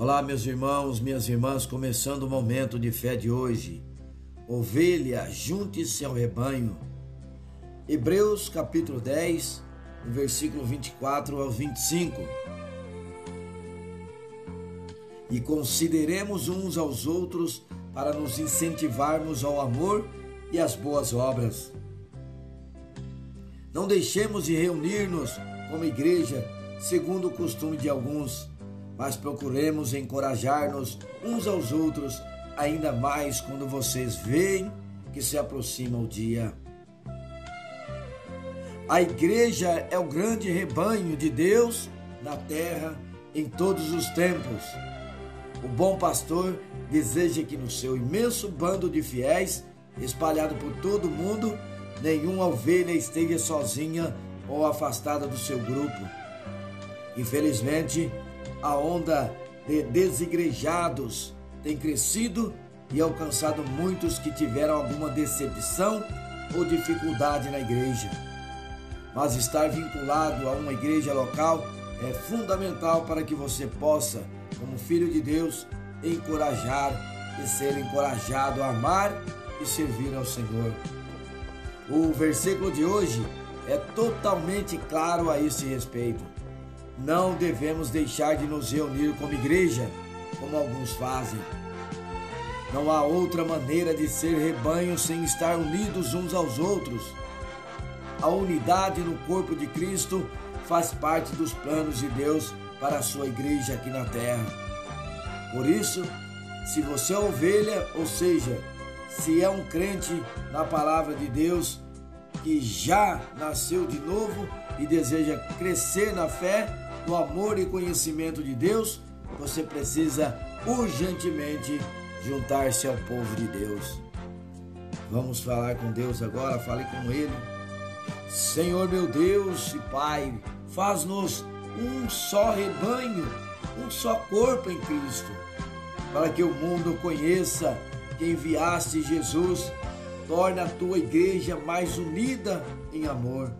Olá, meus irmãos, minhas irmãs, começando o momento de fé de hoje. Ovelha, junte-se ao rebanho. Hebreus capítulo 10, versículo 24 ao 25. E consideremos uns aos outros para nos incentivarmos ao amor e às boas obras. Não deixemos de reunir-nos como igreja, segundo o costume de alguns mas procuremos encorajar-nos uns aos outros, ainda mais quando vocês veem que se aproxima o dia. A igreja é o grande rebanho de Deus na terra em todos os tempos. O bom pastor deseja que no seu imenso bando de fiéis, espalhado por todo o mundo, nenhuma ovelha esteja sozinha ou afastada do seu grupo. Infelizmente, a onda de desigrejados tem crescido e alcançado muitos que tiveram alguma decepção ou dificuldade na igreja. Mas estar vinculado a uma igreja local é fundamental para que você possa, como filho de Deus, encorajar e ser encorajado a amar e servir ao Senhor. O versículo de hoje é totalmente claro a esse respeito. Não devemos deixar de nos reunir como igreja, como alguns fazem. Não há outra maneira de ser rebanho sem estar unidos uns aos outros. A unidade no corpo de Cristo faz parte dos planos de Deus para a sua igreja aqui na terra. Por isso, se você é ovelha, ou seja, se é um crente na palavra de Deus, que já nasceu de novo e deseja crescer na fé, no amor e conhecimento de Deus, você precisa urgentemente juntar-se ao povo de Deus. Vamos falar com Deus agora, fale com Ele. Senhor meu Deus e Pai, faz-nos um só rebanho, um só corpo em Cristo, para que o mundo conheça que enviaste Jesus, torne a tua igreja mais unida em amor.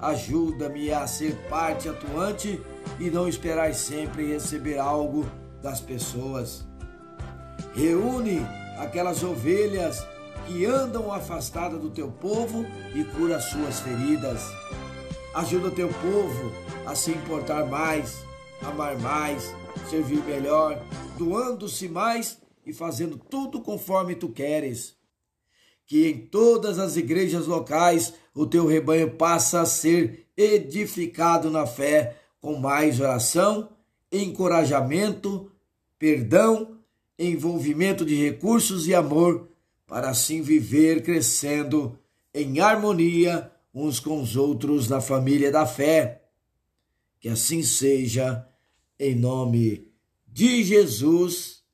Ajuda-me a ser parte atuante e não esperar sempre receber algo das pessoas. Reúne aquelas ovelhas que andam afastadas do teu povo e cura suas feridas. Ajuda o teu povo a se importar mais, amar mais, servir melhor, doando-se mais e fazendo tudo conforme tu queres. Que em todas as igrejas locais o teu rebanho passa a ser edificado na fé com mais oração, encorajamento, perdão, envolvimento de recursos e amor, para assim viver crescendo em harmonia uns com os outros na família da fé. Que assim seja, em nome de Jesus.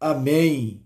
Amém.